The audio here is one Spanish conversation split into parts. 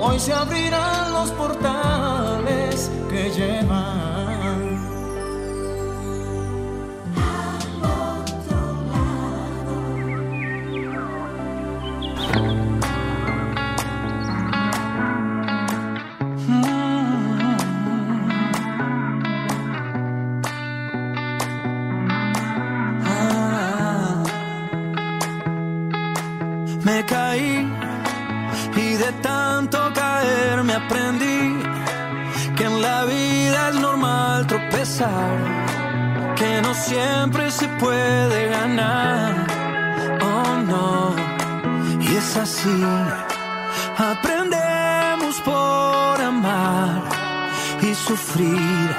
Hoy se abrirán los portales que llevan que no siempre se puede ganar. Oh no, y es así. Aprendemos por amar y sufrir,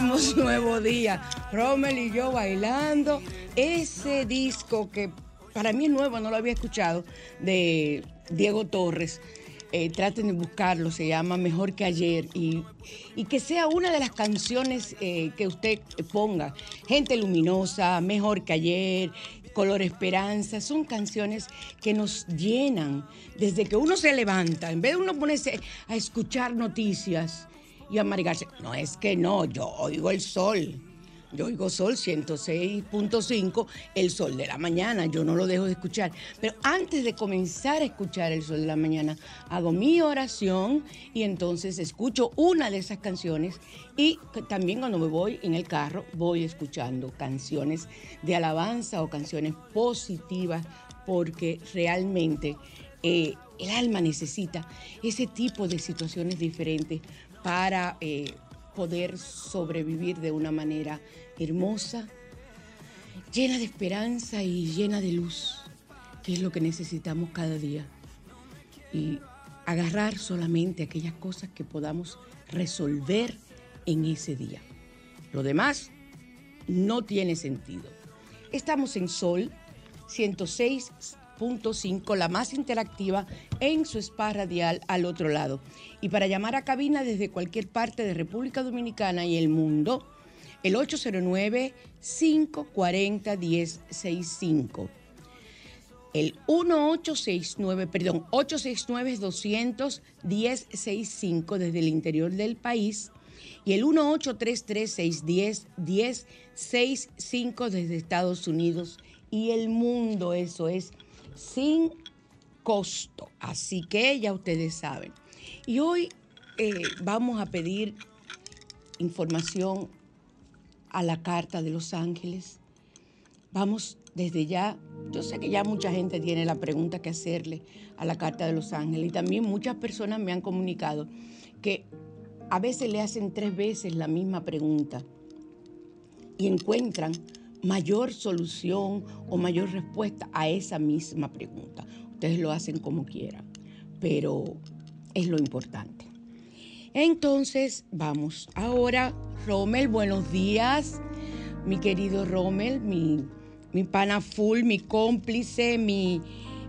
Nuevo día. Rommel y yo bailando ese disco que para mí es nuevo, no lo había escuchado, de Diego Torres. Eh, traten de buscarlo, se llama Mejor que ayer y, que sea una de las canciones eh, que usted ponga. Gente luminosa, Mejor que ayer, Color Esperanza, son canciones que nos llenan desde que uno se levanta, en vez de uno ponerse a escuchar noticias y amargarse. No es que no, yo oigo el sol. Yo oigo sol 106.5, el sol de la mañana, yo no lo dejo de escuchar. Pero antes de comenzar a escuchar el sol de la mañana, hago mi oración y entonces escucho una de esas canciones y también cuando me voy en el carro voy escuchando canciones de alabanza o canciones positivas porque realmente eh, el alma necesita ese tipo de situaciones diferentes para eh, poder sobrevivir de una manera hermosa, llena de esperanza y llena de luz, que es lo que necesitamos cada día. Y agarrar solamente aquellas cosas que podamos resolver en ese día. Lo demás no tiene sentido. Estamos en Sol 106 la más interactiva en su spa radial al otro lado. Y para llamar a cabina desde cualquier parte de República Dominicana y el mundo, el 809-540-1065. El 1869, perdón, 869-200-1065 desde el interior del país y el 1833-610-1065 desde Estados Unidos y el mundo. Eso es sin costo. Así que ya ustedes saben. Y hoy eh, vamos a pedir información a la Carta de los Ángeles. Vamos desde ya, yo sé que ya mucha gente tiene la pregunta que hacerle a la Carta de los Ángeles y también muchas personas me han comunicado que a veces le hacen tres veces la misma pregunta y encuentran mayor solución o mayor respuesta a esa misma pregunta. Ustedes lo hacen como quieran, pero es lo importante. Entonces, vamos. Ahora, Rommel, buenos días. Mi querido Rommel, mi, mi pana full, mi cómplice, mi,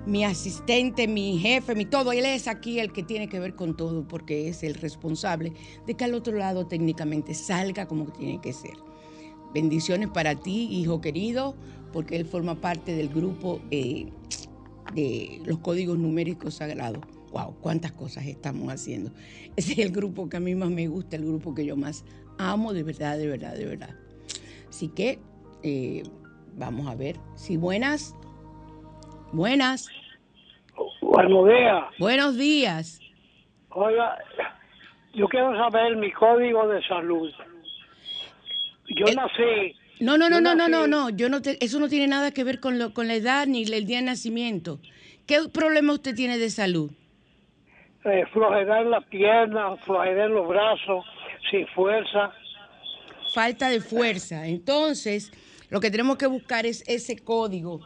mi asistente, mi jefe, mi todo. Él es aquí el que tiene que ver con todo porque es el responsable de que al otro lado técnicamente salga como tiene que ser. Bendiciones para ti, hijo querido, porque él forma parte del grupo eh, de los códigos numéricos sagrados. ¡Wow! ¿Cuántas cosas estamos haciendo? Ese es el grupo que a mí más me gusta, el grupo que yo más amo, de verdad, de verdad, de verdad. Así que eh, vamos a ver. Si buenas, buenas. Buenos días. Buenos días. Oiga, yo quiero saber mi código de salud. Yo Eh, nací. No, no, no, no, no, no, no. Yo no te- eso no tiene nada que ver con, lo, con la edad ni el día de nacimiento. ¿Qué problema usted tiene de salud? eh, flojedad en las piernas, flojedad en los brazos, sin fuerza. falta de fuerza. Entonces, lo que tenemos que buscar es ese código.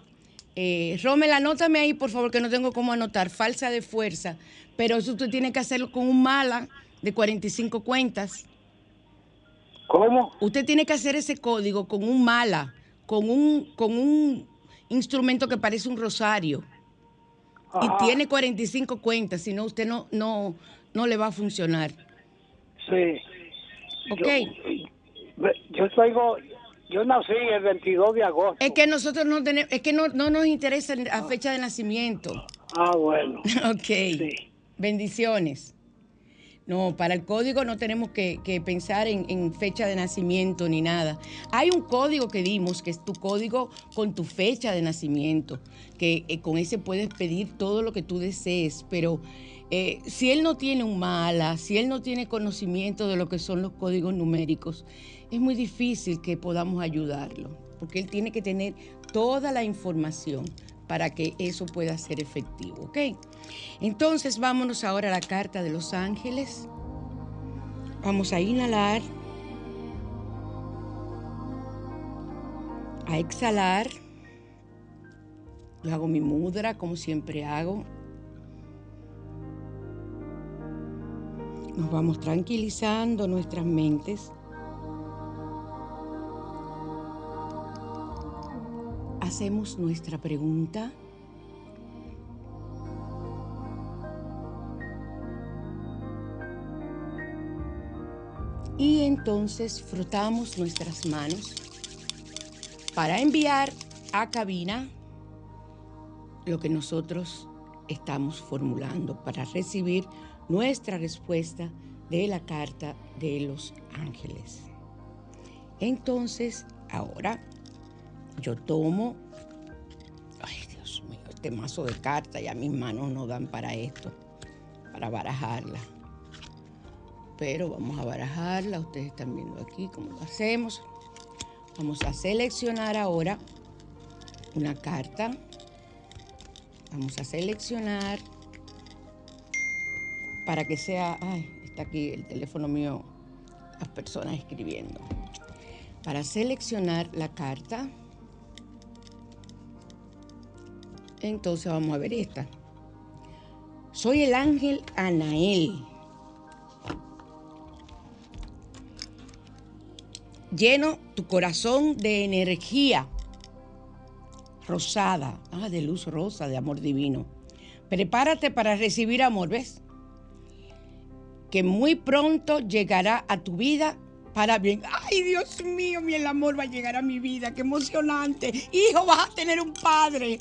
Eh, Rommel, anótame ahí, por favor, que no tengo cómo anotar. Falsa de fuerza. Pero eso usted tiene que hacerlo con un mala de 45 cuentas. ¿Cómo? Usted tiene que hacer ese código con un mala, con un, con un instrumento que parece un rosario. Ajá. Y tiene 45 cuentas, si no, usted no, no, no le va a funcionar. Sí. ¿Ok? Yo, yo traigo. Yo nací el 22 de agosto. Es que nosotros no tenemos, es que no, no nos interesa la fecha de nacimiento. Ah, bueno. Ok. Sí. Bendiciones. No, para el código no tenemos que, pensar en, en fecha de nacimiento ni nada. Hay un código que dimos, que es tu código con tu fecha de nacimiento, que eh, con ese puedes pedir todo lo que tú desees, pero eh, si él no tiene un mala, si él no tiene conocimiento de lo que son los códigos numéricos, es muy difícil que podamos ayudarlo, porque él tiene que tener toda la información para que eso pueda ser efectivo, ¿ok? Entonces vámonos ahora a la carta de los ángeles. Vamos a inhalar, a exhalar. Yo hago mi mudra como siempre hago. Nos vamos tranquilizando nuestras mentes. Hacemos nuestra pregunta. Y entonces frotamos nuestras manos para enviar a cabina lo que nosotros estamos formulando para recibir nuestra respuesta de la carta de los ángeles. Entonces, ahora yo tomo, ay Dios mío, este mazo de cartas, ya mis manos no dan para esto, para barajarla. Pero vamos a barajarla, ustedes están viendo aquí cómo lo hacemos. Vamos a seleccionar ahora una carta. Vamos a seleccionar para que sea, ay, está aquí el teléfono mío, las personas escribiendo. Para seleccionar la carta, entonces vamos a ver esta. Soy el ángel Anael. Lleno tu corazón de energía rosada, ah, de luz rosa, de amor divino. Prepárate para recibir amor, ¿ves? Que muy pronto llegará a tu vida para bien. Ay, Dios mío, mi el amor va a llegar a mi vida, qué emocionante. Hijo, vas a tener un padre.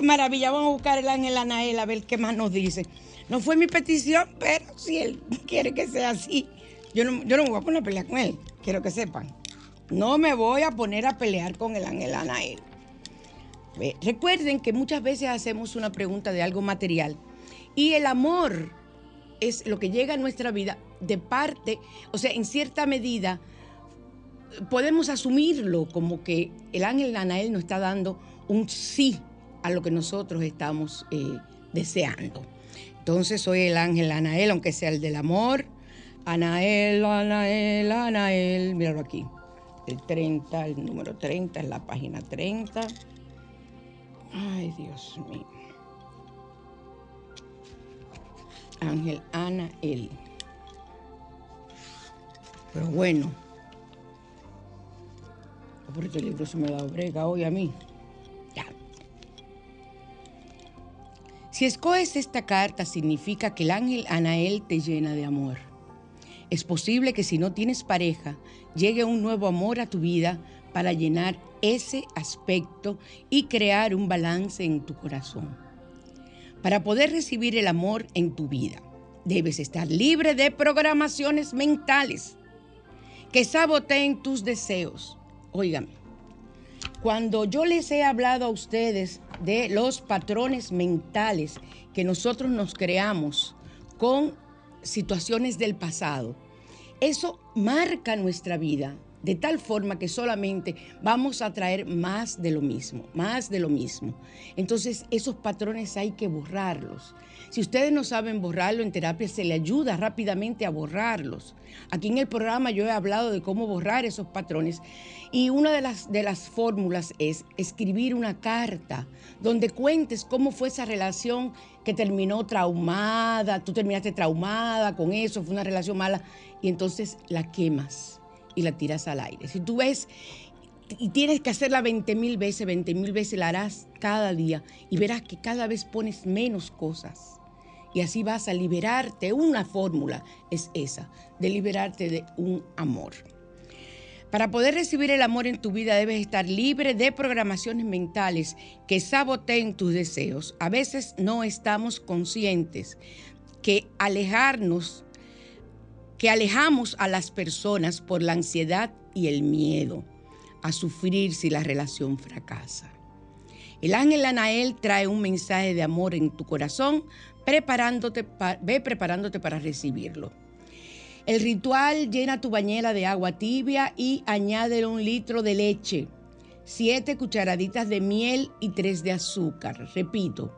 Qué maravilla. Vamos a buscar el ángel Anael a ver qué más nos dice. No fue mi petición, pero si él quiere que sea así, yo no, yo no me voy a poner a pelear con él. Quiero que sepan. No me voy a poner a pelear con el ángel Anael. Recuerden que muchas veces hacemos una pregunta de algo material y el amor es lo que llega a nuestra vida de parte, o sea, en cierta medida podemos asumirlo como que el ángel Anael nos está dando un sí a lo que nosotros estamos eh, deseando. Entonces soy el ángel Anael, aunque sea el del amor. Anael, Anael, Anael. Míralo aquí. El 30, el número 30, en la página 30. Ay, Dios mío. Ángel Ana L. Pero bueno, por este libro se me da brega hoy a mí. Si escoges esta carta, significa que el ángel Anael te llena de amor. Es posible que si no tienes pareja, llegue un nuevo amor a tu vida para llenar ese aspecto y crear un balance en tu corazón. Para poder recibir el amor en tu vida, debes estar libre de programaciones mentales que saboteen tus deseos. Óigame, cuando yo les he hablado a ustedes de los patrones mentales que nosotros nos creamos con situaciones del pasado, eso marca nuestra vida de tal forma que solamente vamos a traer más de lo mismo, más de lo mismo. Entonces esos patrones hay que borrarlos. Si ustedes no saben borrarlo en terapia, se le ayuda rápidamente a borrarlos. Aquí en el programa yo he hablado de cómo borrar esos patrones y una de las, de las fórmulas es escribir una carta donde cuentes cómo fue esa relación que terminó traumada, tú terminaste traumada con eso, fue una relación mala y entonces la quemas y la tiras al aire. Si tú ves y tienes que hacerla 20 mil veces, 20 mil veces la harás cada día y verás que cada vez pones menos cosas. Y así vas a liberarte. Una fórmula es esa, de liberarte de un amor. Para poder recibir el amor en tu vida debes estar libre de programaciones mentales que saboteen tus deseos. A veces no estamos conscientes que alejarnos que alejamos a las personas por la ansiedad y el miedo a sufrir si la relación fracasa. El ángel Anael trae un mensaje de amor en tu corazón, preparándote ve preparándote para recibirlo. El ritual llena tu bañera de agua tibia y añade un litro de leche, siete cucharaditas de miel y tres de azúcar. Repito,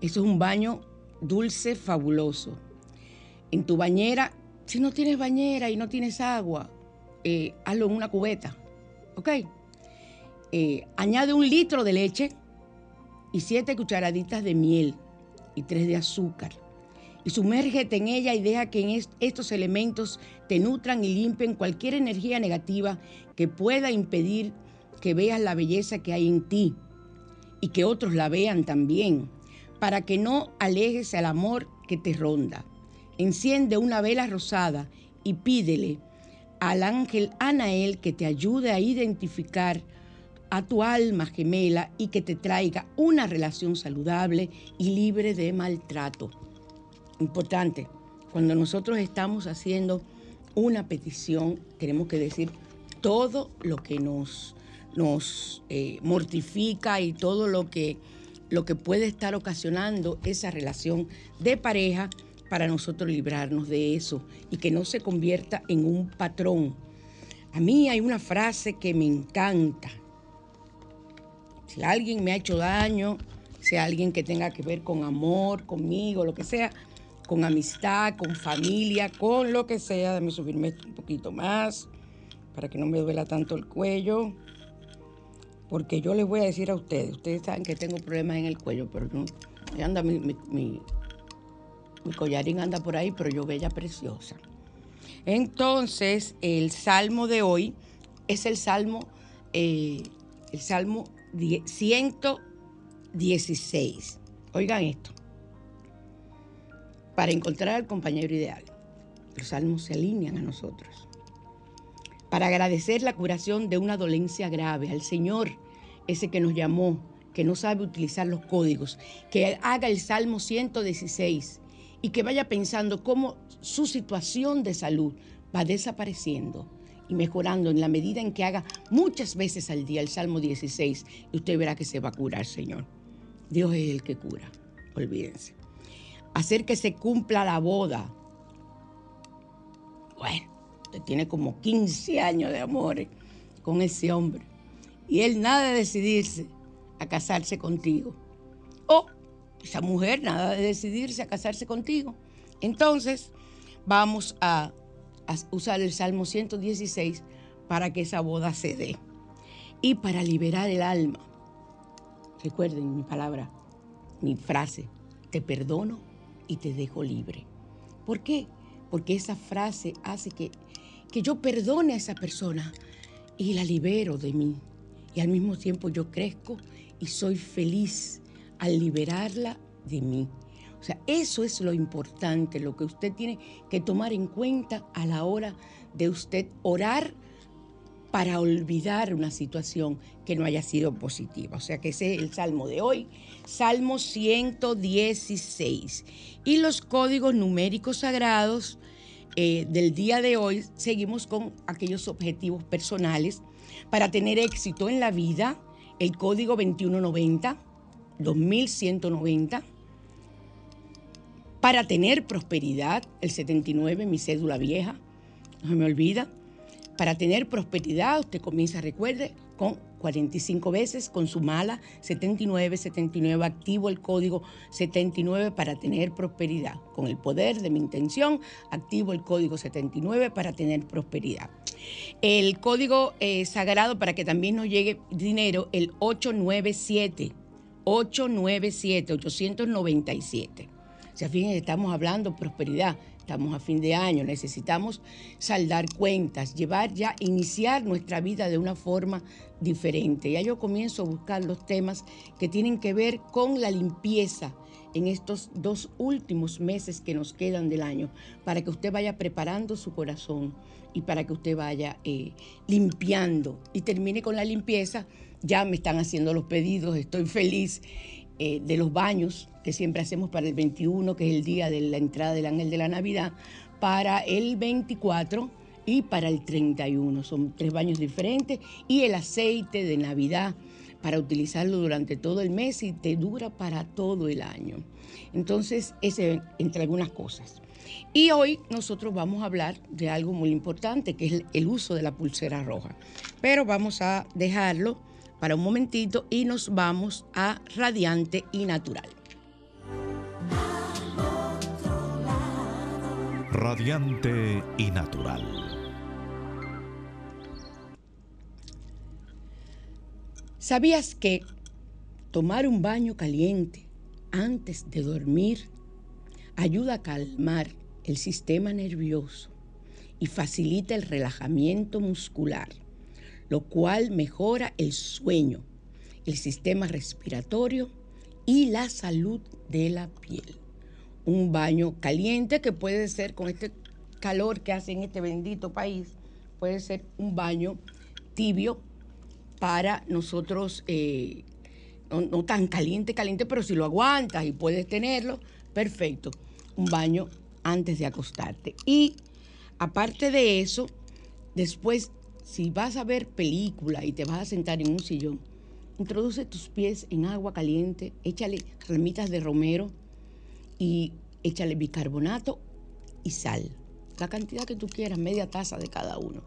eso es un baño dulce fabuloso. En tu bañera si no tienes bañera y no tienes agua, eh, hazlo en una cubeta, ¿ok? Eh, añade un litro de leche y siete cucharaditas de miel y tres de azúcar. Y sumérgete en ella y deja que estos elementos te nutran y limpien cualquier energía negativa que pueda impedir que veas la belleza que hay en ti y que otros la vean también, para que no alejes al amor que te ronda. Enciende una vela rosada y pídele al ángel Anael que te ayude a identificar a tu alma gemela y que te traiga una relación saludable y libre de maltrato. Importante, cuando nosotros estamos haciendo una petición, tenemos que decir todo lo que nos, nos eh, mortifica y todo lo que, lo que puede estar ocasionando esa relación de pareja para nosotros librarnos de eso y que no se convierta en un patrón. A mí hay una frase que me encanta. Si alguien me ha hecho daño, sea alguien que tenga que ver con amor, conmigo, lo que sea, con amistad, con familia, con lo que sea, déjame subirme un poquito más para que no me duela tanto el cuello. Porque yo les voy a decir a ustedes, ustedes saben que tengo problemas en el cuello, pero no, anda mi, mi mi collarín anda por ahí, pero yo bella preciosa. Entonces, el salmo de hoy es el salmo, eh, el salmo 116. Oigan esto. Para encontrar al compañero ideal, los salmos se alinean a nosotros. Para agradecer la curación de una dolencia grave al Señor, ese que nos llamó, que no sabe utilizar los códigos, que haga el Salmo 116 y que vaya pensando cómo su situación de salud va desapareciendo y mejorando en la medida en que haga muchas veces al día el Salmo 16 y usted verá que se va a curar, Señor. Dios es el que cura, olvídense. Hacer que se cumpla la boda. Bueno, usted tiene como 15 años de amor con ese hombre y él nada de decidirse a casarse contigo. O esa mujer nada de decidirse a casarse contigo. Entonces, vamos a, usar el Salmo 116 para que esa boda se dé y para liberar el alma. Recuerden mi palabra, mi frase, te perdono y te dejo libre. ¿Por qué? Porque esa frase hace que, que yo perdone a esa persona y la libero de mí. Y al mismo tiempo yo crezco y soy feliz al liberarla de mí. O sea, eso es lo importante, lo que usted tiene que tomar en cuenta a la hora de usted orar para olvidar una situación que no haya sido positiva. O sea que ese es el salmo de hoy, Salmo 116. Y los códigos numéricos sagrados eh, del día de hoy, seguimos con aquellos objetivos personales para tener éxito en la vida, el código 2190, 2190 para tener prosperidad, el 79, mi cédula vieja, no se me olvida. Para tener prosperidad, usted comienza, recuerde, con 45 veces, con su mala 79, 79, activo el código 79 para tener prosperidad. Con el poder de mi intención, activo el código 79 para tener prosperidad. El código eh, sagrado para que también nos llegue dinero, el 897, 897, 897 sea, fíjense, estamos hablando prosperidad, estamos a fin de año, necesitamos saldar cuentas, llevar ya, iniciar nuestra vida de una forma diferente. Ya yo comienzo a buscar los temas que tienen que ver con la limpieza en estos dos últimos meses que nos quedan del año, para que usted vaya preparando su corazón y para que usted vaya eh, limpiando y termine con la limpieza. Ya me están haciendo los pedidos, estoy feliz eh, de los baños que siempre hacemos para el 21, que es el día de la entrada del ángel de la Navidad, para el 24 y para el 31. Son tres baños diferentes y el aceite de Navidad para utilizarlo durante todo el mes y te dura para todo el año. Entonces, ese entre algunas cosas. Y hoy nosotros vamos a hablar de algo muy importante, que es el uso de la pulsera roja. Pero vamos a dejarlo para un momentito y nos vamos a Radiante y Natural. Radiante y Natural. ¿Sabías que tomar un baño caliente antes de dormir ayuda a calmar el sistema nervioso y facilita el relajamiento muscular? lo cual mejora el sueño, el sistema respiratorio y la salud de la piel. Un baño caliente que puede ser con este calor que hace en este bendito país, puede ser un baño tibio para nosotros, eh, no, no, tan caliente, caliente, pero si lo aguantas y puedes tenerlo, perfecto. Un baño antes de acostarte. Y aparte de eso, después si vas a ver película y te vas a sentar en un sillón, introduce tus pies en agua caliente, échale ramitas de romero y échale bicarbonato y sal. La cantidad que tú quieras, media taza de cada uno.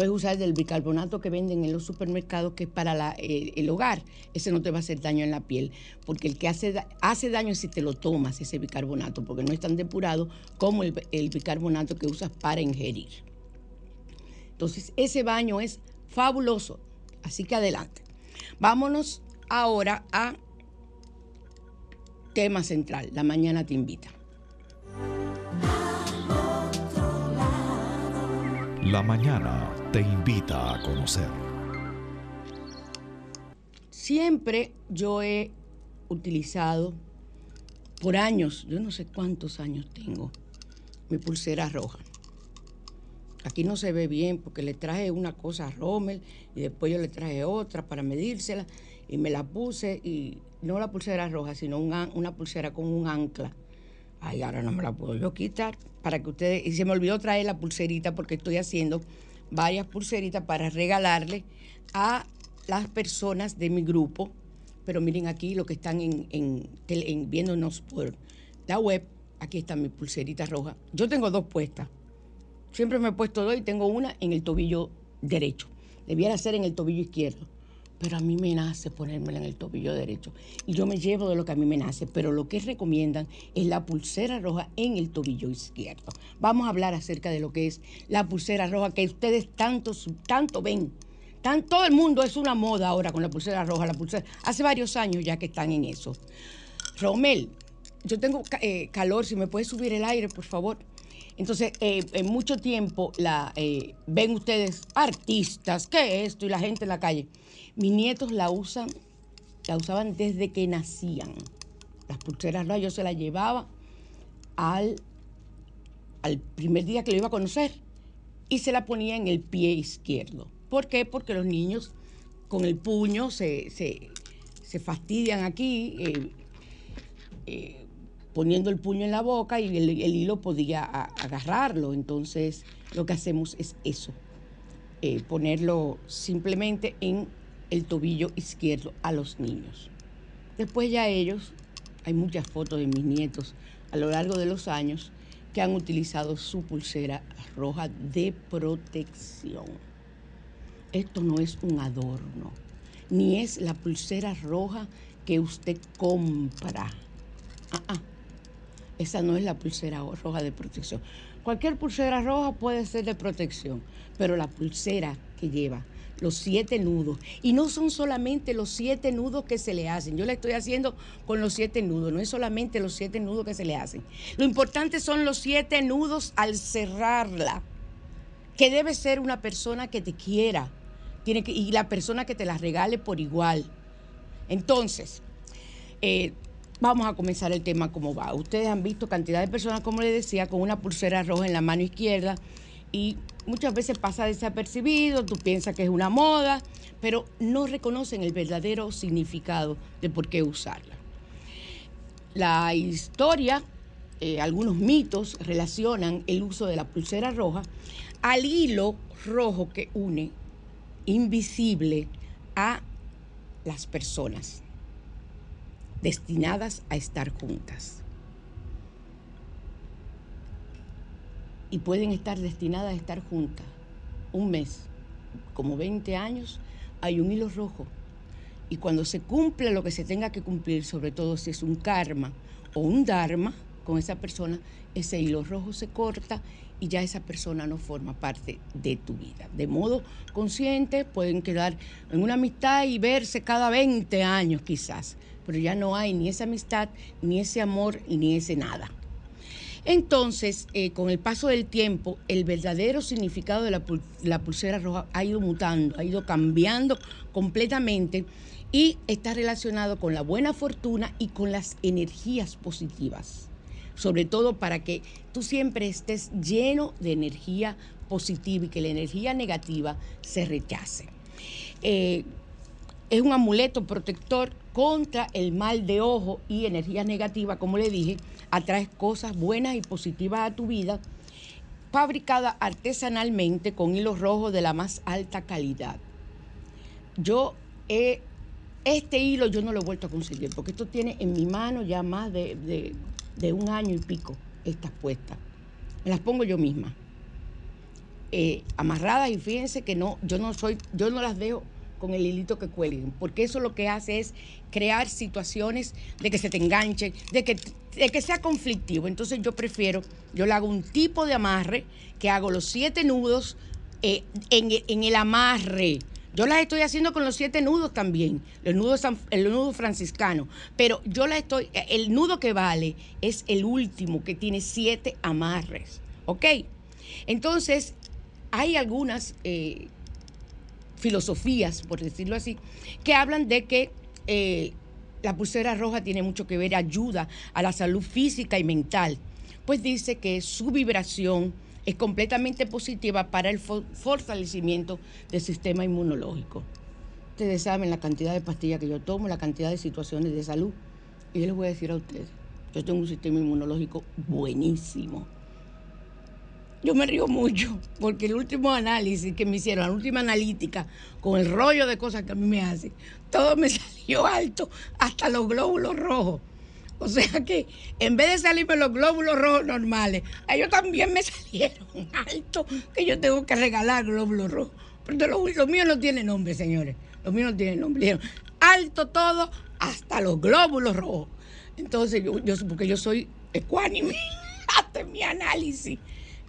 Puedes usar del bicarbonato que venden en los supermercados, que es para eh, el hogar. Ese no te va a hacer daño en la piel, porque el que hace, hace daño es si te lo tomas, ese bicarbonato, porque no es tan depurado como el bicarbonato que usas para ingerir. Entonces, ese baño es fabuloso. Así que adelante. Vámonos ahora a tema central. La mañana te invita. La mañana te invita a conocer. Siempre yo he utilizado por años, yo no sé cuántos años tengo, mi pulsera roja. Aquí no se ve bien porque le traje una cosa a Rommel y después yo le traje otra para medírsela y me la puse y no la pulsera roja, sino una, una pulsera con un ancla. Ay, ahora no me la puedo yo quitar para que ustedes... Y se me olvidó traer la pulserita porque estoy haciendo varias pulseritas para regalarle a las personas de mi grupo. Pero miren aquí lo que están en, viéndonos por la web. Aquí está mi pulserita roja. Yo tengo dos puestas Siempre me he puesto dos y tengo una en el tobillo derecho. Debiera ser en el tobillo izquierdo. Pero a mí me nace ponérmela en el tobillo derecho. Y yo me llevo de lo que a mí me nace. Pero lo que recomiendan es la pulsera roja en el tobillo izquierdo. Vamos a hablar acerca de lo que es la pulsera roja que ustedes tanto, tanto ven. Tan, todo el mundo es una moda ahora con la pulsera roja. La pulsera, hace varios años ya que están en eso. Romel, yo tengo eh, calor, si me puede subir el aire, por favor. Entonces, eh, en mucho tiempo la eh, ven ustedes artistas, ¿qué es esto? Y la gente en la calle. Mis nietos la usan, la usaban desde que nacían. Las pulseras rojas yo se las llevaba al, al primer día que lo iba a conocer y se la ponía en el pie izquierdo. ¿Por qué? Porque los niños con el puño se, se- se fastidian aquí, eh, poniendo el puño en la boca y el, hilo podía agarrarlo. Entonces, lo que hacemos es eso, eh, ponerlo simplemente en el tobillo izquierdo a los niños. Después ya ellos, hay muchas fotos de mis nietos a lo largo de los años que han utilizado su pulsera roja de protección. Esto no es un adorno, ni es la pulsera roja que usted compra. Ah, ah. Esa no es la pulsera roja de protección. Cualquier pulsera roja puede ser de protección, pero la pulsera que lleva los siete nudos, y no son solamente los siete nudos que se le hacen, yo le estoy haciendo con los siete nudos, no es solamente los siete nudos que se le hacen. Lo importante son los siete nudos al cerrarla, que debe ser una persona que te quiera, tiene que, y la persona que te la regale por igual. Entonces, eh, vamos a comenzar el tema como va. Ustedes han visto cantidad de personas, como les decía, con una pulsera roja en la mano izquierda y muchas veces pasa desapercibido, tú piensas que es una moda, pero no reconocen el verdadero significado de por qué usarla. La historia, eh, algunos mitos relacionan el uso de la pulsera roja al hilo rojo que une invisible a las personas destinadas a estar juntas. Y pueden estar destinadas a estar juntas un mes, como 20 años, hay un hilo rojo. Y cuando se cumple lo que se tenga que cumplir, sobre todo si es un karma o un dharma con esa persona, ese hilo rojo se corta y ya esa persona no forma parte de tu vida. De modo consciente pueden quedar en una amistad y verse cada 20 años quizás, pero ya no hay ni esa amistad, ni ese amor, ni ese nada. Entonces, eh, con el paso del tiempo, el verdadero significado de la, pul- la pulsera roja ha ido mutando, ha ido cambiando completamente y está relacionado con la buena fortuna y con las energías positivas. Sobre todo para que tú siempre estés lleno de energía positiva y que la energía negativa se rechace. Eh, es un amuleto protector contra el mal de ojo y energía negativa, como le dije, atraes cosas buenas y positivas a tu vida, fabricada artesanalmente con hilos rojos de la más alta calidad. Yo he, este hilo yo no lo he vuelto a conseguir, porque esto tiene en mi mano ya más de un año y pico estas puestas. Me las pongo yo misma. Eh, amarradas y fíjense que no, yo no soy, yo no las dejo con el hilito que cuelguen, porque eso lo que hace es crear situaciones de que se te enganchen, de que, de que sea conflictivo. Entonces yo prefiero, yo le hago un tipo de amarre, que hago los siete nudos eh, en, en el amarre. Yo las estoy haciendo con los siete nudos también, el nudo, san- el nudo franciscano, pero yo la estoy, el nudo que vale es el último que tiene siete amarres, ¿ok? Entonces, hay algunas eh, filosofías, por decirlo así, que hablan de que eh, la pulsera roja tiene mucho que ver, ayuda a la salud física y mental, pues dice que su vibración es completamente positiva para el fo- fortalecimiento del sistema inmunológico. Ustedes saben la cantidad de pastillas que yo tomo, la cantidad de situaciones de salud. Y yo les voy a decir a ustedes, yo tengo un sistema inmunológico buenísimo. Yo me río mucho porque el último análisis que me hicieron, la última analítica, con el rollo de cosas que a mí me hacen, todo me salió alto, hasta los glóbulos rojos. O sea que en vez de salirme los glóbulos rojos normales, a ellos también me salieron altos, que yo tengo que regalar glóbulos rojos. Pero los lo míos no tienen nombre, señores. Los míos no tienen nombre. Alto todo, hasta los glóbulos rojos. Entonces, yo, yo porque yo soy ecuánime, hasta mi análisis.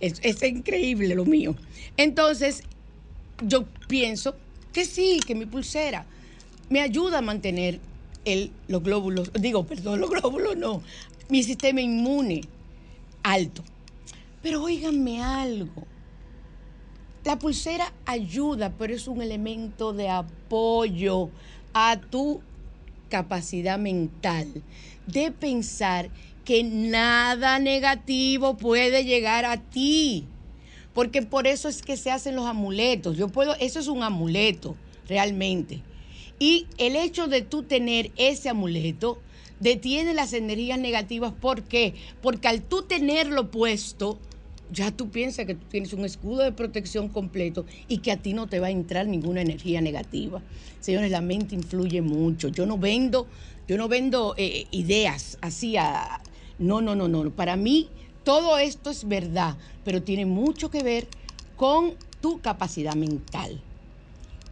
Es, es increíble lo mío. Entonces, yo pienso que sí, que mi pulsera me ayuda a mantener el, los glóbulos, digo, perdón, los glóbulos no, mi sistema inmune alto. Pero óiganme algo, la pulsera ayuda, pero es un elemento de apoyo a tu capacidad mental de pensar que nada negativo puede llegar a ti. Porque por eso es que se hacen los amuletos. Yo puedo, eso es un amuleto, realmente. Y el hecho de tú tener ese amuleto detiene las energías negativas. ¿Por qué? Porque al tú tenerlo puesto, ya tú piensas que tú tienes un escudo de protección completo y que a ti no te va a entrar ninguna energía negativa. Señores, la mente influye mucho. Yo no vendo, yo no vendo eh, ideas así a... No, no, no, no. Para mí todo esto es verdad, pero tiene mucho que ver con tu capacidad mental.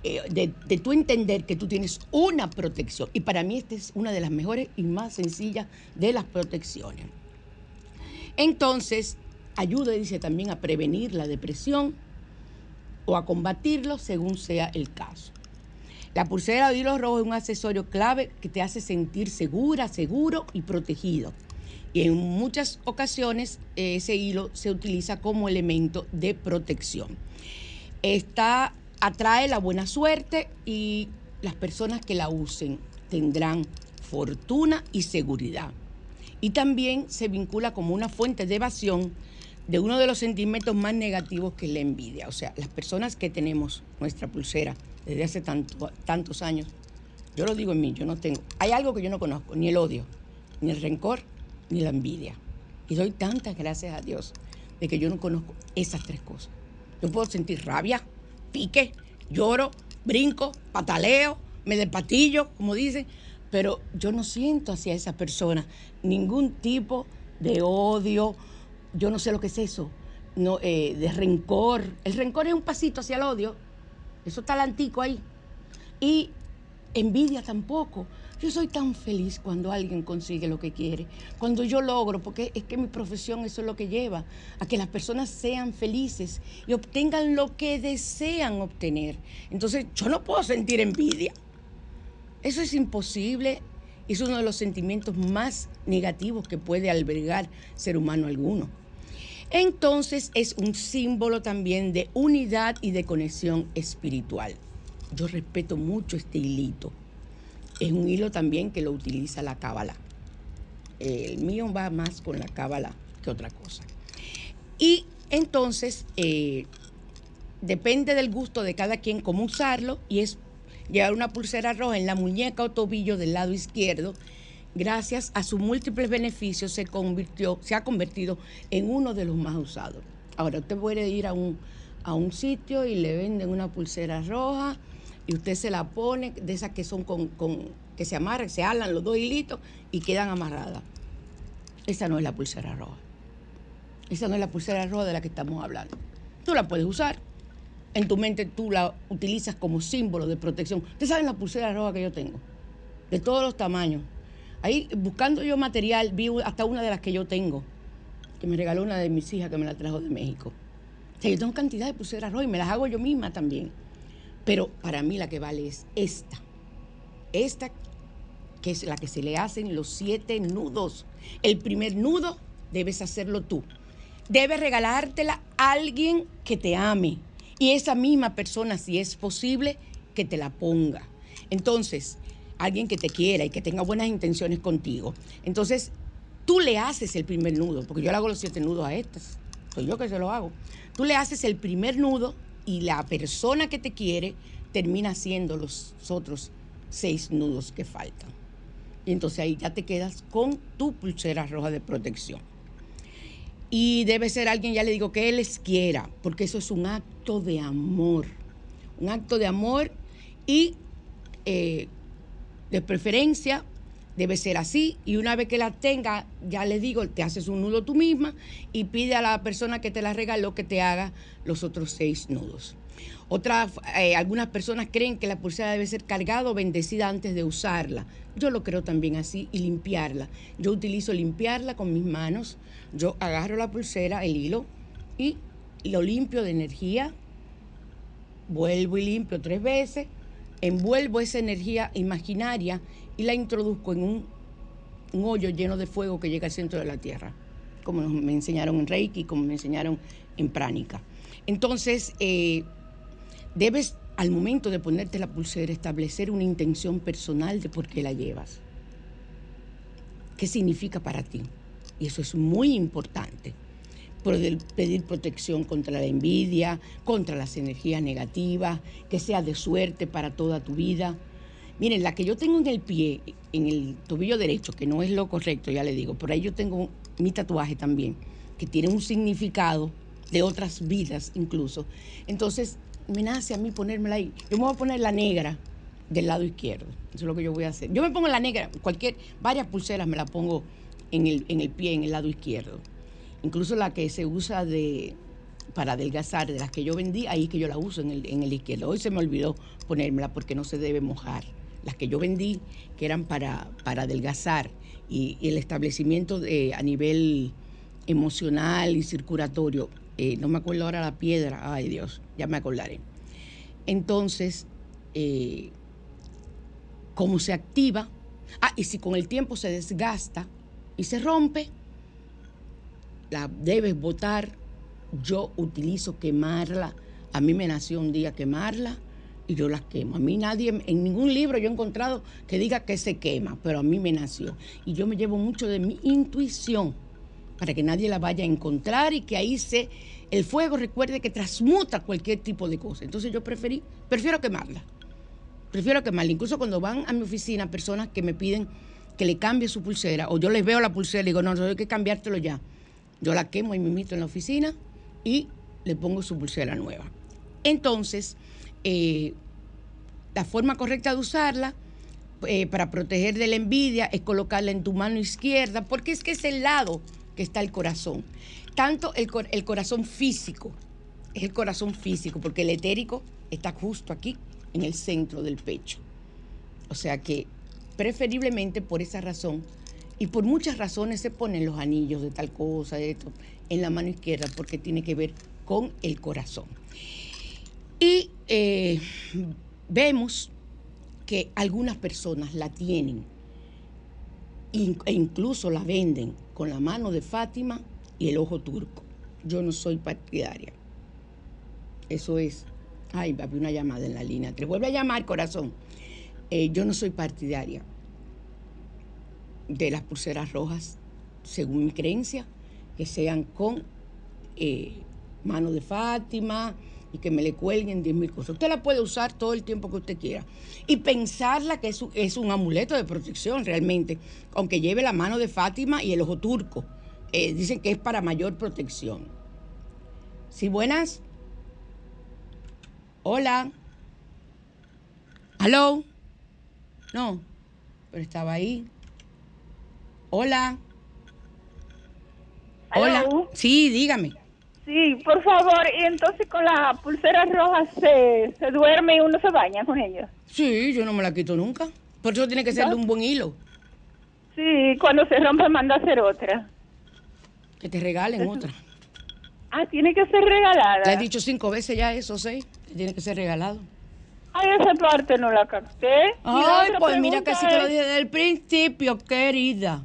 Eh, de, de entender que tú tienes una protección. Y para mí esta es una de las mejores y más sencillas de las protecciones. Entonces, ayuda, dice también, a prevenir la depresión o a combatirlo según sea el caso. La pulsera de hilo rojo es un accesorio clave que te hace sentir segura, seguro y protegido. Y en muchas ocasiones ese hilo se utiliza como elemento de protección. Esta atrae la buena suerte y las personas que la usen tendrán fortuna y seguridad. Y también se vincula como una fuente de evasión de uno de los sentimientos más negativos que es la envidia. O sea, las personas que tenemos nuestra pulsera desde hace tanto, tantos años, yo lo digo en mí, yo no tengo, hay algo que yo no conozco, ni el odio, ni el rencor, ni la envidia. Y doy tantas gracias a Dios de que yo no conozco esas tres cosas. Yo puedo sentir rabia, pique, lloro, brinco, pataleo, me despatillo, como dicen, pero yo no siento hacia esa persona ningún tipo de odio, yo no sé lo que es eso, no, eh, de rencor. El rencor es un pasito hacia el odio, eso está antico ahí. Y envidia tampoco. Yo soy tan feliz cuando alguien consigue lo que quiere, cuando yo logro, porque es que mi profesión eso es lo que lleva, a que las personas sean felices y obtengan lo que desean obtener. Entonces yo no puedo sentir envidia. Eso es imposible. Es uno de los sentimientos más negativos que puede albergar ser humano alguno. Entonces es un símbolo también de unidad y de conexión espiritual. Yo respeto mucho este hilito. Es un hilo también que lo utiliza la cábala. El mío va más con la cábala que otra cosa. Y entonces eh, depende del gusto de cada quien cómo usarlo y es llevar una pulsera roja en la muñeca o tobillo del lado izquierdo gracias a sus múltiples beneficios, se, convirtió, se ha convertido en uno de los más usados. Ahora, usted puede ir a un, a un sitio y le venden una pulsera roja y usted se la pone, de esas que son con, que se amarran, se alan los dos hilitos y quedan amarradas. Esa no es la pulsera roja. Esa no es la pulsera roja de la que estamos hablando. Tú la puedes usar. En tu mente tú la utilizas como símbolo de protección. Ustedes saben la pulsera roja que yo tengo. De todos los tamaños. Ahí buscando yo material, vi hasta una de las que yo tengo, que me regaló una de mis hijas que me la trajo de México. O sea, yo tengo cantidad de pulseras rojas y me las hago yo misma también. Pero para mí la que vale es esta. Esta, que es la que se le hacen los siete nudos. El primer nudo debes hacerlo tú. Debes regalártela a alguien que te ame. Y esa misma persona, si es posible, que te la ponga. Entonces, alguien que te quiera y que tenga buenas intenciones contigo. Entonces, tú le haces el primer nudo, porque yo le hago los siete nudos a estas, soy yo que se lo hago. Tú le haces el primer nudo y la persona que te quiere termina haciendo los otros seis nudos que faltan. Y entonces ahí ya te quedas con tu pulsera roja de protección. Y debe ser alguien, ya le digo, que él les quiera, porque eso es un acto de amor. Un acto de amor y eh, de preferencia debe ser así y una vez que la tenga, ya le digo, te haces un nudo tú misma y pide a la persona que te la regaló que te haga los otros seis nudos. Otras, eh, algunas personas creen que la pulsera debe ser cargada o bendecida antes de usarla. Yo lo creo también así y limpiarla. Yo utilizo limpiarla con mis manos. Yo agarro la pulsera, el hilo y lo limpio de energía. Vuelvo y limpio tres veces envuelvo esa energía imaginaria y la introduzco en un, un hoyo lleno de fuego que llega al centro de la tierra, como me enseñaron en Reiki, como me enseñaron en Pránica. Entonces, eh, debes al momento de ponerte la pulsera establecer una intención personal de por qué la llevas. ¿Qué significa para ti? Y eso es muy importante. Poder pedir protección contra la envidia, contra las energías negativas, que sea de suerte para toda tu vida. Miren, la que yo tengo en el pie, en el tobillo derecho, que no es lo correcto, ya le digo, por ahí yo tengo mi tatuaje también, que tiene un significado de otras vidas incluso. Entonces, me nace a mí ponérmela ahí. Yo me voy a poner la negra del lado izquierdo. Eso es lo que yo voy a hacer. Yo me pongo la negra, cualquier, varias pulseras me la pongo en el, en el pie, en el lado izquierdo. Incluso la que se usa de para adelgazar, de las que yo vendí, ahí que yo la uso en el, en el izquierdo. Hoy se me olvidó ponérmela porque no se debe mojar. Las que yo vendí, que eran para, para adelgazar y, el establecimiento de, a nivel emocional y circulatorio, eh, no me acuerdo ahora la piedra, ay Dios, ya me acordaré. Entonces, eh, cómo se activa. Ah, y si con el tiempo se desgasta y se rompe, la debes botar. Yo utilizo quemarla. A mí me nació un día quemarla y yo las quemo. A mí nadie, en ningún libro yo he encontrado que diga que se quema, pero a mí me nació. Y yo me llevo mucho de mi intuición para que nadie la vaya a encontrar y que ahí se, el fuego recuerde que transmuta cualquier tipo de cosa. Entonces yo preferí, prefiero quemarla. Prefiero quemarla. Incluso cuando van a mi oficina personas que me piden que le cambie su pulsera, o yo les veo la pulsera y digo, no, no, hay que cambiártelo ya. Yo la quemo y me mito en la oficina y le pongo su pulsera nueva. Entonces, eh, la forma correcta de usarla eh, para proteger de la envidia es colocarla en tu mano izquierda, porque es que es el lado que está el corazón. Tanto el, cor- el corazón físico, es el corazón físico, porque el etérico está justo aquí, en el centro del pecho. O sea que preferiblemente por esa razón y por muchas razones se ponen los anillos de tal cosa, de esto, en la mano izquierda, porque tiene que ver con el corazón. Y eh, vemos que algunas personas la tienen e incluso la venden con la mano de Fátima y el ojo turco. Yo no soy partidaria. Eso es. Ay, va una llamada en la línea. Te vuelve a llamar, corazón. Eh, yo no soy partidaria de las pulseras rojas, según mi creencia, que sean con eh, mano de Fátima y que me le cuelguen 10 mil cosas. Usted la puede usar todo el tiempo que usted quiera y pensarla que es, un- es un amuleto de protección realmente, aunque lleve la mano de Fátima y el ojo turco. Eh, dicen que es para mayor protección. Sí, buenas. Hola. ¿Aló? No, pero estaba ahí. Hola. Hola. Aló. Sí, dígame. Sí, por favor, y entonces con las pulseras rojas se, se duerme y uno se baña con ellas. Sí, yo no me la quito nunca. Por eso tiene que ser ¿No? de un buen hilo. Sí, cuando se rompe manda a hacer otra. Que te regalen otra. Ah, tiene que ser regalada. Le he dicho cinco veces ya eso, sí. que Tiene que ser regalado. Ay, esa parte no la capté. Ay, pues mira que pregunta sí te lo dije desde el principio, querida.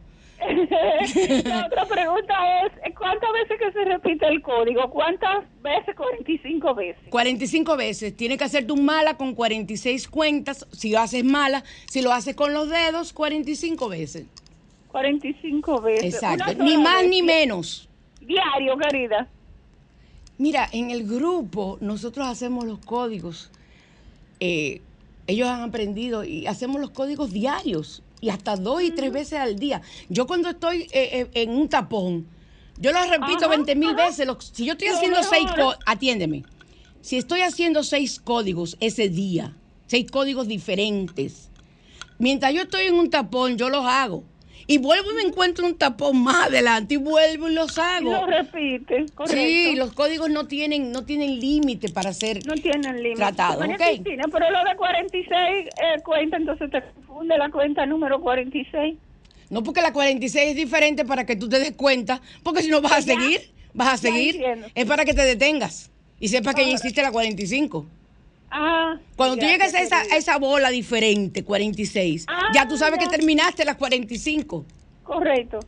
La otra pregunta es, ¿cuántas veces que se repite el código? ¿Cuántas veces? 45 veces. 45 veces. Tiene que hacerte un mala con 46 cuentas. Si lo haces mala, si lo haces con los dedos, 45 veces. 45 veces. Exacto. Ni más vez. ni menos. Diario, querida. Mira, en el grupo nosotros hacemos los códigos. Eh, ellos han aprendido y hacemos los códigos diarios y hasta dos y tres veces al día. Yo cuando estoy eh, eh, en un tapón, yo lo repito Ajá, 20 mil veces. Lo- si yo estoy Lo haciendo seis, mejor. có- atiéndeme. Si estoy haciendo seis códigos ese día, seis códigos diferentes, mientras yo estoy en un tapón, yo los hago. Y vuelvo y me encuentro un tapón más adelante y vuelvo y los Y hago. lo repite, correcto. Sí, los códigos no tienen, no tienen límite para ser No tienen límite. Tratado, María ok. Cristina, pero lo de 46 eh, cuenta, entonces te confunde la cuenta número 46. No porque la 46 es diferente para que tú te des cuenta, porque si no vas a seguir, vas a seguir. Es para que te detengas y sepas que ya hiciste la 45. Ah. Cuando tú llegas a esa, querida. a esa bola diferente, 46, Ah, ya tú sabes ya. que terminaste las 45. Correcto.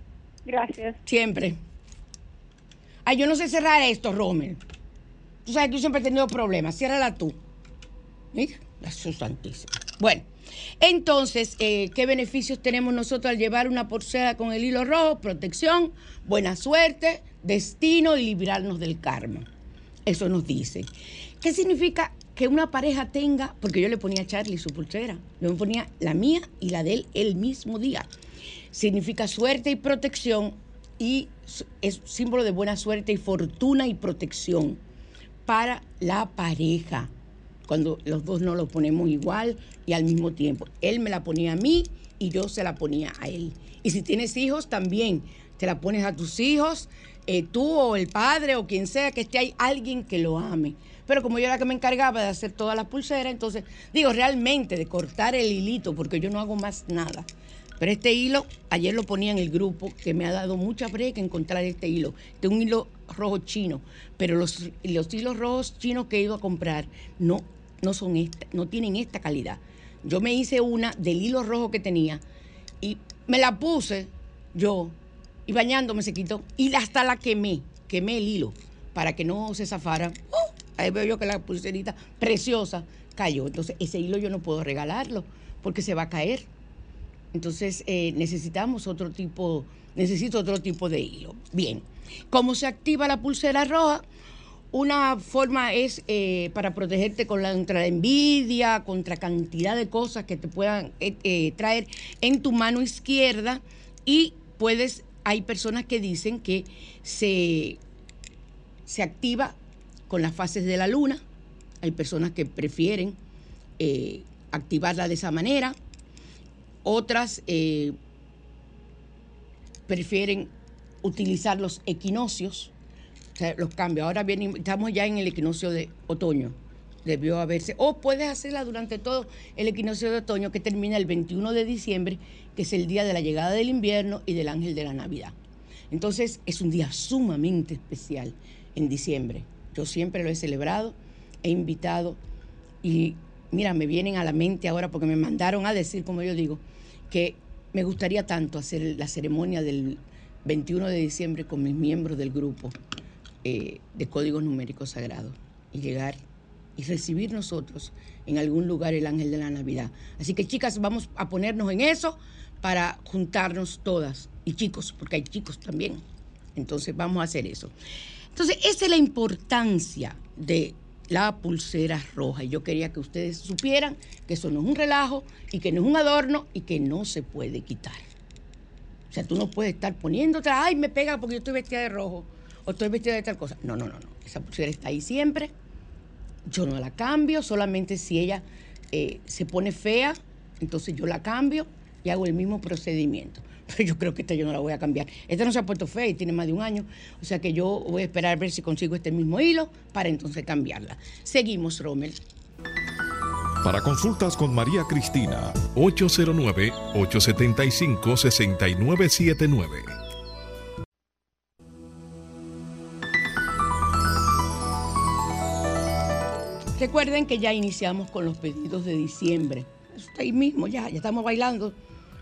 Gracias. Siempre. Ay, yo no sé cerrar esto, Rommel. Tú sabes que yo siempre he tenido problemas. Ciérrala tú. Mira, la sustantísima. Bueno, entonces, eh, ¿qué beneficios tenemos nosotros al llevar una pulsera con el hilo rojo? Protección, buena suerte, destino y librarnos del karma. Eso nos dice. ¿Qué significa que una pareja tenga? Porque yo le ponía a Charlie su pulsera. Yo me ponía la mía y la de él el mismo día. Significa suerte y protección y es símbolo de buena suerte y fortuna y protección para la pareja. Cuando los dos no lo ponemos igual y al mismo tiempo. Él me la ponía a mí y yo se la ponía a él. Y si tienes hijos, también te la pones a tus hijos, eh, tú o el padre o quien sea, que esté ahí alguien que lo ame. Pero como yo era la que me encargaba de hacer todas las pulseras, entonces digo realmente de cortar el hilito, porque yo no hago más nada. Pero este hilo, ayer lo ponía en el grupo, que me ha dado mucha breca encontrar este hilo. De un hilo rojo chino. Pero los, los hilos rojos chinos que he ido a comprar no, no son esta, no tienen esta calidad. Yo me hice una del hilo rojo que tenía y me la puse yo y bañándome se quitó y hasta la quemé, quemé el hilo para que no se zafara. ¡Uh! Ahí veo yo que la pulserita preciosa cayó. Entonces ese hilo yo no puedo regalarlo porque se va a caer. Entonces eh, necesitamos otro tipo, necesito otro tipo de hilo. Bien, ¿cómo se activa la pulsera roja? Una forma es eh, para protegerte contra la envidia, contra cantidad de cosas que te puedan eh, traer en tu mano izquierda y puedes, hay personas que dicen que se, se activa con las fases de la luna, hay personas que prefieren eh, activarla de esa manera, otras eh, prefieren utilizar los equinoccios, o sea, los cambios. Ahora viene, estamos ya en el equinoccio de otoño. Debió haberse. O puedes hacerla durante todo el equinoccio de otoño que termina el 21 de diciembre, que es el día de la llegada del invierno y del ángel de la Navidad. Entonces es un día sumamente especial en diciembre. Yo siempre lo he celebrado, he invitado y mira, me vienen a la mente ahora porque me mandaron a decir, como yo digo, que me gustaría tanto hacer la ceremonia del 21 de diciembre con mis miembros del grupo eh, de códigos numéricos sagrados y llegar y recibir nosotros en algún lugar el ángel de la Navidad. Así que chicas, vamos a ponernos en eso para juntarnos todas y chicos, porque hay chicos también. Entonces vamos a hacer eso. Entonces, esa es la importancia de la pulsera roja. Y yo quería que ustedes supieran que eso no es un relajo y que no es un adorno y que no se puede quitar. O sea, tú no puedes estar poniéndote, ay, me pega porque yo estoy vestida de rojo o estoy vestida de tal cosa. No, no, no, no. Esa pulsera está ahí siempre. Yo no la cambio, solamente si ella eh, se pone fea, entonces yo la cambio y hago el mismo procedimiento. Pero yo creo que esta yo no la voy a cambiar. Esta no se ha puesto fea y tiene más de un año. O sea que yo voy a esperar a ver si consigo este mismo hilo para entonces cambiarla. Seguimos, Rommel. Para consultas con María Cristina, 809-875-6979. Recuerden que ya iniciamos con los pedidos de diciembre. Está ahí mismo, ya, ya estamos bailando.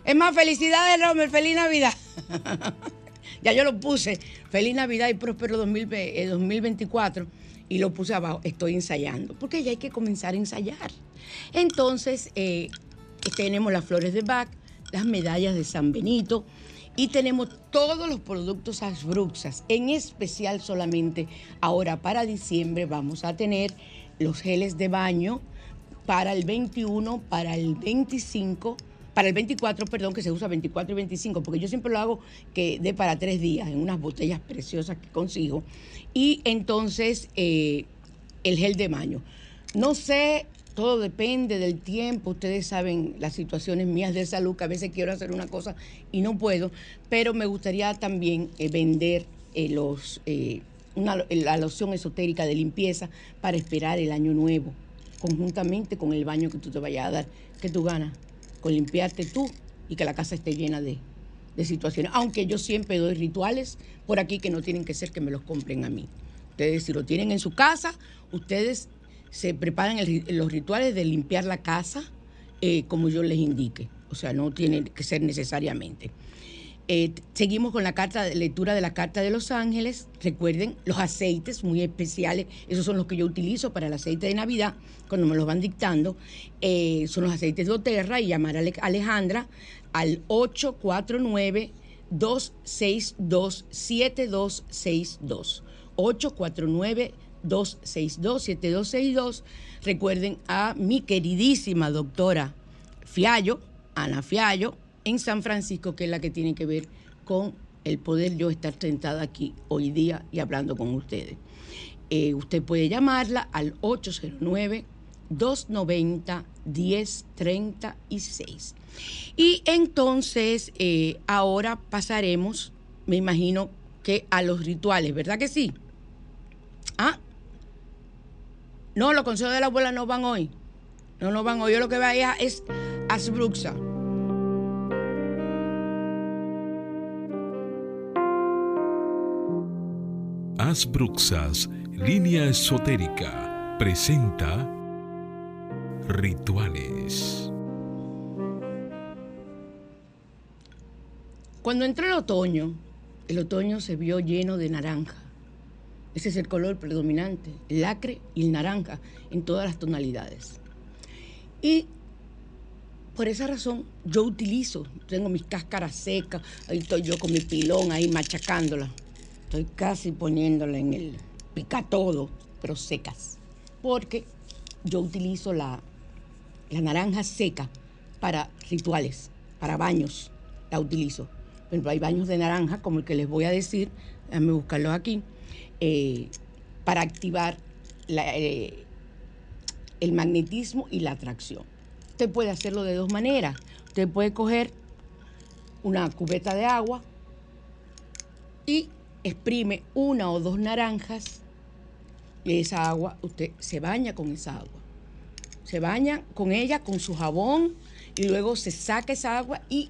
Es más, felicidades, Rommel, feliz Navidad. ya yo lo puse, feliz Navidad y próspero 2020, eh, 2024, y lo puse abajo, estoy ensayando, porque ya hay que comenzar a ensayar. Entonces, eh, tenemos las flores de Bach, las medallas de San Benito, y tenemos todos los productos Asbruxas, en especial solamente ahora para diciembre vamos a tener los geles de baño para el 21, para el 25, para el 24, perdón, que se usa 24 y 25, porque yo siempre lo hago que de para tres días en unas botellas preciosas que consigo. Y entonces eh, el gel de baño. No sé, todo depende del tiempo. Ustedes saben las situaciones mías de salud, que a veces quiero hacer una cosa y no puedo, pero me gustaría también eh, vender eh, los, la loción esotérica de limpieza para esperar el año nuevo, conjuntamente con el baño que tú te vayas a dar, que tú ganas, con limpiarte tú y que la casa esté llena de, de situaciones. Aunque yo siempre doy rituales por aquí que no tienen que ser que me los compren a mí. Ustedes si lo tienen en su casa, ustedes se preparan los rituales de limpiar la casa eh, como yo les indique. O sea, no tiene que ser necesariamente. Eh, seguimos con la carta de lectura de la carta de los ángeles. Recuerden los aceites muy especiales, esos son los que yo utilizo para el aceite de Navidad cuando me los van dictando. Eh, son los aceites de Oterra y llamar a Ale- Alejandra al 849 262 7262 849 262 7262 Recuerden a mi queridísima doctora Fiallo, Ana Fiallo, en San Francisco, que es la que tiene que ver con el poder yo estar sentada aquí hoy día y hablando con ustedes. Eh, usted puede llamarla al 809-290-1036. Y entonces, eh, ahora pasaremos, me imagino que a los rituales, ¿verdad que sí? Ah, no, los consejos de la abuela no van hoy. No, no van hoy. Yo lo que vaya es Asbruxa. Asbruxas, línea esotérica, presenta Rituales. Cuando entró el otoño, el otoño se vio lleno de naranja. Ese es el color predominante, el acre y el naranja en todas las tonalidades. Y por esa razón yo utilizo, tengo mis cáscaras secas, ahí estoy yo con mi pilón ahí machacándola. Estoy casi poniéndola en el pica todo, pero secas. Porque yo utilizo la, la naranja seca para rituales, para baños, la utilizo. Por ejemplo, hay baños de naranja, como el que les voy a decir, déjame buscarlos aquí, eh, para activar eh, el magnetismo y la atracción. Usted puede hacerlo de dos maneras. Usted puede coger una cubeta de agua y exprime una o dos naranjas y esa agua, usted se baña con esa agua. Se baña con ella, con su jabón y luego se saca esa agua y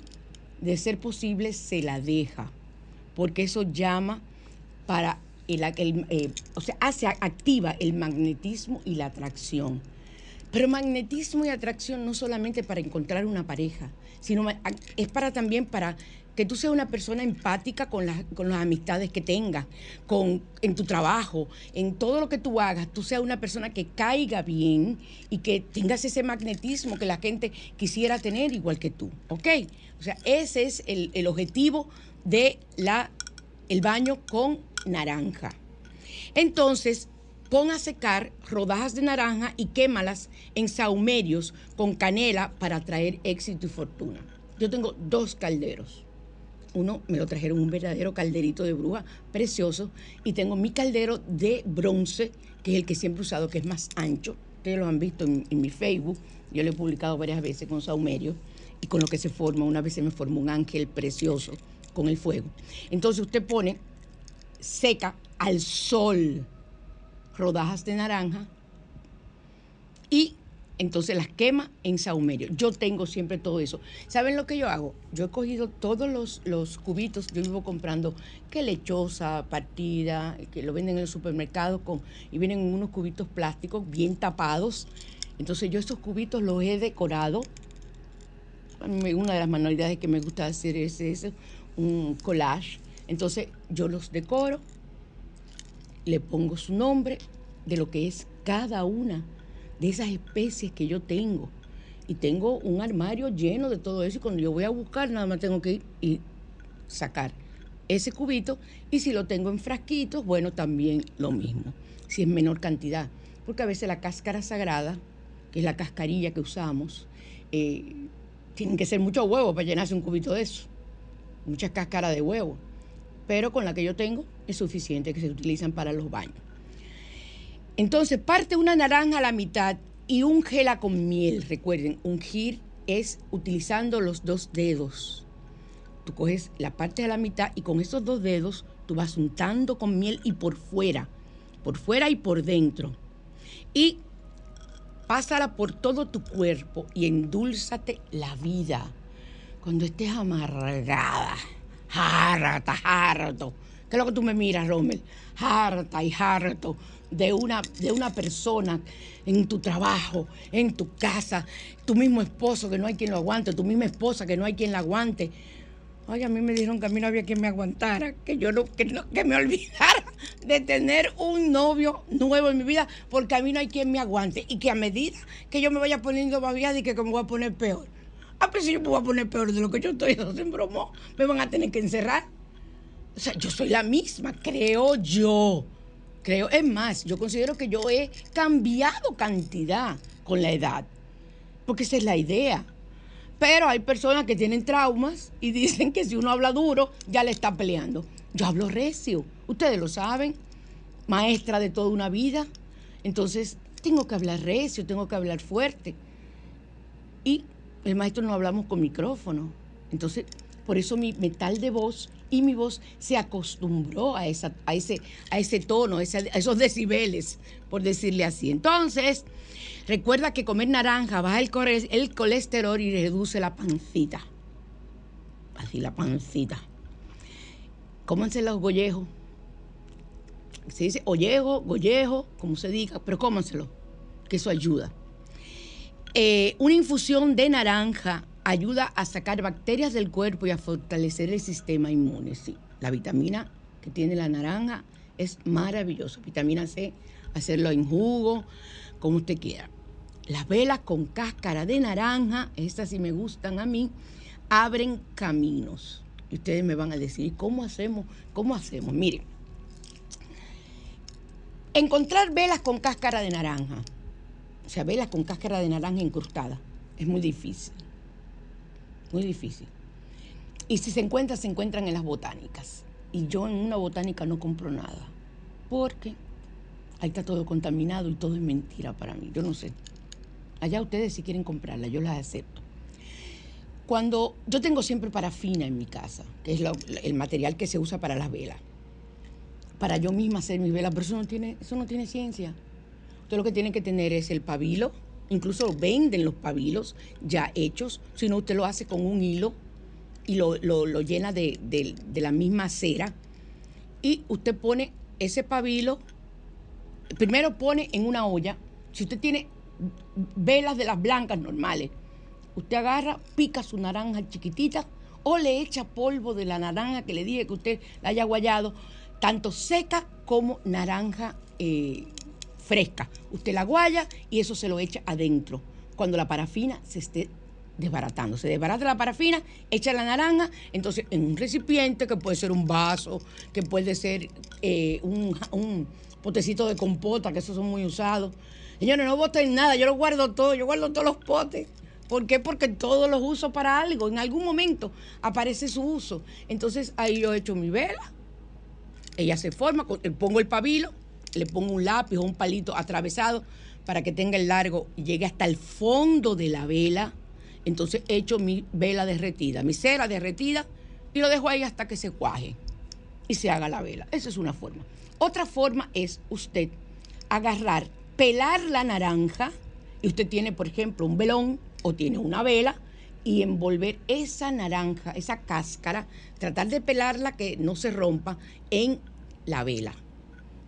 de ser posible se la deja, porque eso llama para el, eh, o sea, hace, activa el magnetismo y la atracción. Pero magnetismo y atracción no solamente para encontrar una pareja, sino es para también para que tú seas una persona empática con las, con las amistades que tengas, con, en tu trabajo, en todo lo que tú hagas, tú seas una persona que caiga bien y que tengas ese magnetismo que la gente quisiera tener igual que tú, ¿ok? O sea, ese es el, el objetivo de la, baño con naranja. Entonces, pon a secar rodajas de naranja y quémalas en saumerios con canela para traer éxito y fortuna. Yo tengo dos calderos. Uno me lo trajeron un verdadero calderito de bruja precioso y tengo mi caldero de bronce, que es el que siempre he usado, que es más ancho. Ustedes lo han visto en, mi Facebook. Yo lo he publicado varias veces con saumerio y con lo que se forma. Una vez se me formó un ángel precioso con el fuego. Entonces usted pone seca al sol rodajas de naranja y entonces las quema en saumerio. Yo tengo siempre todo eso. ¿Saben lo que yo hago? Yo he cogido todos los, los cubitos, yo vivo comprando que lechosa, partida, que lo venden en el supermercado con, y vienen en unos cubitos plásticos bien tapados. Entonces yo estos cubitos los he decorado. Una de las manualidades que me gusta hacer es, es un collage. Entonces yo los decoro, le pongo su nombre de lo que es cada una de esas especies que yo tengo. Y tengo un armario lleno de todo eso y cuando yo voy a buscar nada más tengo que ir y sacar ese cubito y si lo tengo en frasquitos, bueno, también lo mismo, si es menor cantidad. Porque a veces la cáscara sagrada, que es la cascarilla que usamos, eh, tienen que ser muchos huevos para llenarse un cubito de eso. Muchas cáscaras de huevo. Pero con la que yo tengo es suficiente, que se utilizan para los baños. Entonces, parte una naranja a la mitad y ungela con miel. Recuerden, ungir es utilizando los dos dedos. Tú coges la parte a la mitad y con esos dos dedos tú vas untando con miel y por fuera, por fuera y por dentro. Y pásala por todo tu cuerpo y endúlzate la vida. Cuando estés amargada, harta, harto, ¿Qué es lo que tú me miras, Rommel? Harta y harto de una, de una persona en tu trabajo, en tu casa, tu mismo esposo que no hay quien lo aguante, tu misma esposa que no hay quien la aguante. Oye, a mí me dijeron que a mí no había quien me aguantara, que yo no, que, no- que me olvidara de tener un novio nuevo en mi vida, porque a mí no hay quien me aguante. Y que a medida que yo me vaya poniendo babiada y que, me voy a poner peor. A ver si yo me voy a poner peor de lo que yo estoy, eso se embromó. Me van a tener que encerrar. O sea, yo soy la misma, creo yo. Creo, es más, yo considero que yo he cambiado cantidad con la edad, porque esa es la idea. Pero hay personas que tienen traumas y dicen que si uno habla duro, ya le está peleando. Yo hablo recio, ustedes lo saben, maestra de toda una vida. Entonces, tengo que hablar recio, tengo que hablar fuerte. Y el maestro no hablamos con micrófono. Entonces, por eso mi metal de voz y mi voz se acostumbró a, esa, a, ese, a ese tono, a, esos decibeles, por decirle así. Entonces, recuerda que comer naranja baja el colesterol y reduce la pancita. Así la pancita. Cómanse los gollejos. Se dice ollejo, gollejo, como se diga, pero cómanselo, que eso ayuda. Eh, una infusión de naranja ayuda a sacar bacterias del cuerpo y a fortalecer el sistema inmune. Sí, la vitamina que tiene la naranja es maravilloso. Vitamina C, hacerlo en jugo, como usted quiera. Las velas con cáscara de naranja, estas sí me gustan a mí, abren caminos. Y ustedes me van a decir, ¿cómo hacemos? ¿Cómo hacemos? Miren, encontrar velas con cáscara de naranja o sea, velas con cáscara de naranja incrustada. Es muy difícil. Muy difícil. Y si se encuentran, se encuentran en las botánicas. Y yo en una botánica no compro nada. Porque ahí está todo contaminado y todo es mentira para mí. Yo no sé. Allá ustedes si quieren comprarla, yo las acepto. Cuando yo tengo siempre parafina en mi casa, que es lo- el material que se usa para las velas, para yo misma hacer mis velas, pero eso no tiene, eso no tiene ciencia. Usted lo que tiene que tener es el pabilo, incluso venden los pabilos ya hechos, si no usted lo hace con un hilo y lo, lo- lo llena de, de- de la misma cera. Y usted pone ese pabilo, primero pone en una olla, si usted tiene velas de las blancas normales, usted agarra, pica su naranja chiquitita o le echa polvo de la naranja que le dije que usted la haya guayado, tanto seca como naranja eh, fresca. Usted la guaya y eso se lo echa adentro. Cuando la parafina se esté desbaratando, se desbarata la parafina, echa la naranja, entonces en un recipiente que puede ser un vaso, que puede ser eh, un, potecito de compota, que esos son muy usados. Señores, no boten nada, yo lo guardo todo, yo guardo todos los potes. ¿Por qué? Porque todos los uso para algo. En algún momento aparece su uso. Entonces ahí yo echo mi vela, ella se forma, pongo el pabilo, le pongo un lápiz o un palito atravesado para que tenga el largo y llegue hasta el fondo de la vela. Entonces echo mi vela derretida, mi cera derretida y lo dejo ahí hasta que se cuaje y se haga la vela. Esa es una forma. Otra forma es usted agarrar, pelar la naranja y usted tiene, por ejemplo, un velón o tiene una vela y envolver esa naranja, esa cáscara, tratar de pelarla que no se rompa en la vela.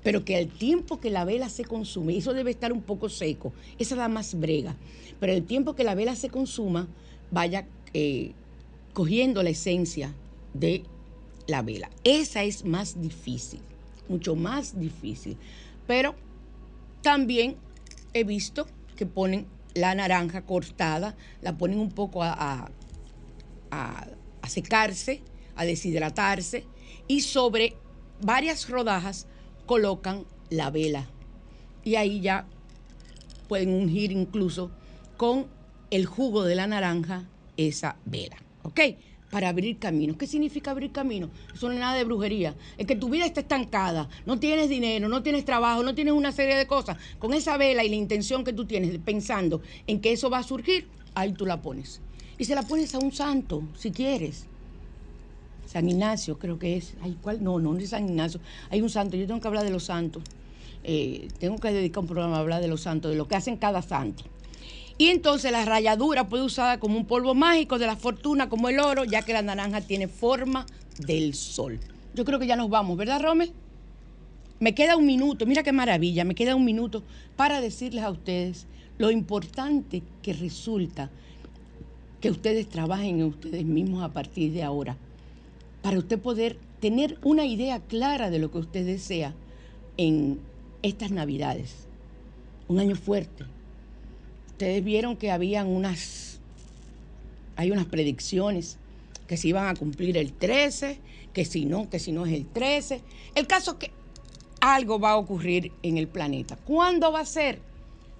Pero que al tiempo que la vela se consume, eso debe estar un poco seco, esa da más brega, pero el tiempo que la vela se consuma, vaya eh, cogiendo la esencia de la vela. Esa es más difícil, mucho más difícil. Pero también he visto que ponen la naranja cortada, la ponen un poco a- a secarse, a deshidratarse y sobre varias rodajas colocan la vela. Y ahí ya pueden ungir incluso con el jugo de la naranja esa vela. ¿Ok? Para abrir caminos. ¿Qué significa abrir caminos? Eso no es nada de brujería. Es que tu vida está estancada, no tienes dinero, no tienes trabajo, no tienes una serie de cosas. Con esa vela y la intención que tú tienes pensando en que eso va a surgir, ahí tú la pones. Y se la pones a un santo, si quieres. San Ignacio, creo que es. Ay, ¿cuál? No, no, no es San Ignacio. Hay un santo, yo tengo que hablar de los santos. Eh, tengo que dedicar un programa a hablar de los santos, de lo que hacen cada santo. Y entonces la ralladura puede usada como un polvo mágico de la fortuna, como el oro, ya que la naranja tiene forma del sol. yo creo que ya nos vamos, ¿verdad, Rommel? Me queda un minuto, mira qué maravilla, me queda un minuto para decirles a ustedes lo importante que resulta que ustedes trabajen en ustedes mismos a partir de ahora, para usted poder tener una idea clara de lo que usted desea en estas navidades. Un año fuerte. Ustedes vieron que habían unas, hay unas predicciones que se iban a cumplir el 13, que si no, que si no es el 13. El caso es que algo va a ocurrir en el planeta. ¿Cuándo va a ser?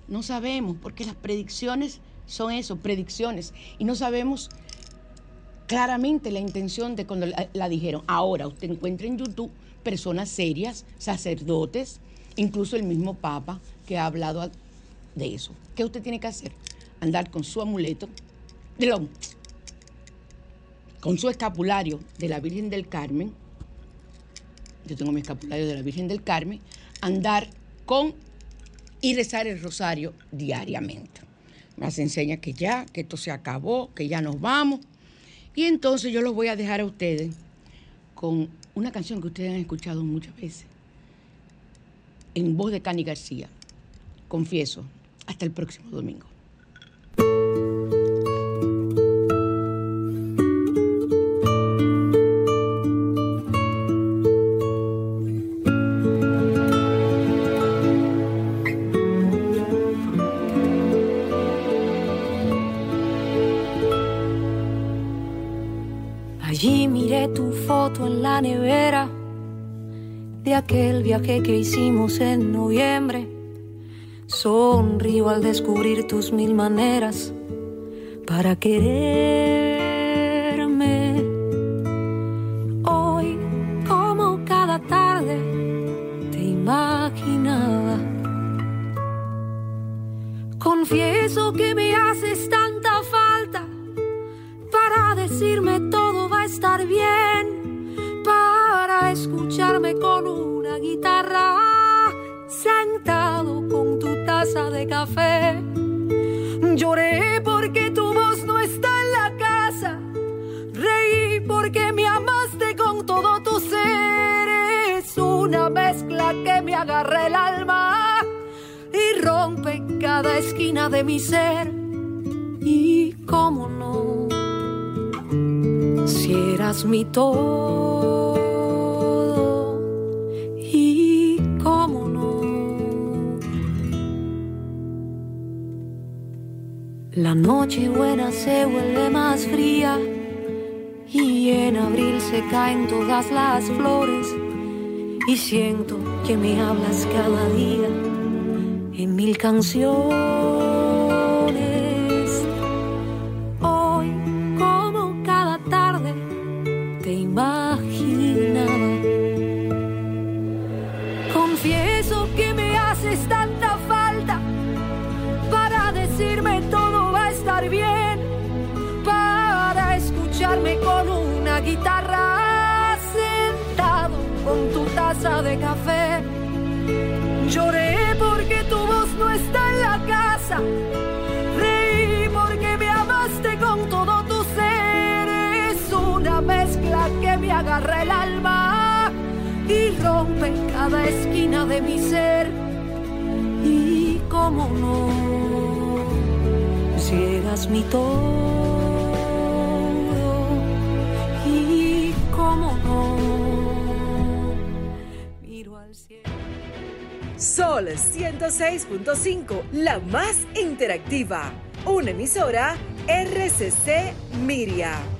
No sabemos, porque las predicciones son eso, predicciones. Y no sabemos claramente la intención de cuando la, dijeron. Ahora, usted encuentra en YouTube personas serias, sacerdotes, incluso el mismo Papa que ha hablado de eso. ¿Qué usted tiene que hacer? Andar con su amuleto, con su escapulario de la Virgen del Carmen, yo tengo mi escapulario de la Virgen del Carmen, andar con y rezar el rosario diariamente. Me enseña que ya, que esto se acabó, que ya nos vamos. Y entonces yo los voy a dejar a ustedes con una canción que ustedes han escuchado muchas veces, en voz de Cani García. Confieso, hasta el próximo domingo. Que hicimos en noviembre. Sonrío al descubrir tus mil maneras para quererme. Una mezcla que me agarra el alma y rompe cada esquina de mi ser. Y cómo no, si eras mi todo. La noche buena se vuelve más fría y en abril se caen todas las flores y siento que me hablas cada día en mil canciones. Esquina de mi ser. Y cómo no si mi todo y cómo no miro al cielo. Sol 106.5, la más interactiva. Una emisora RCC Miria.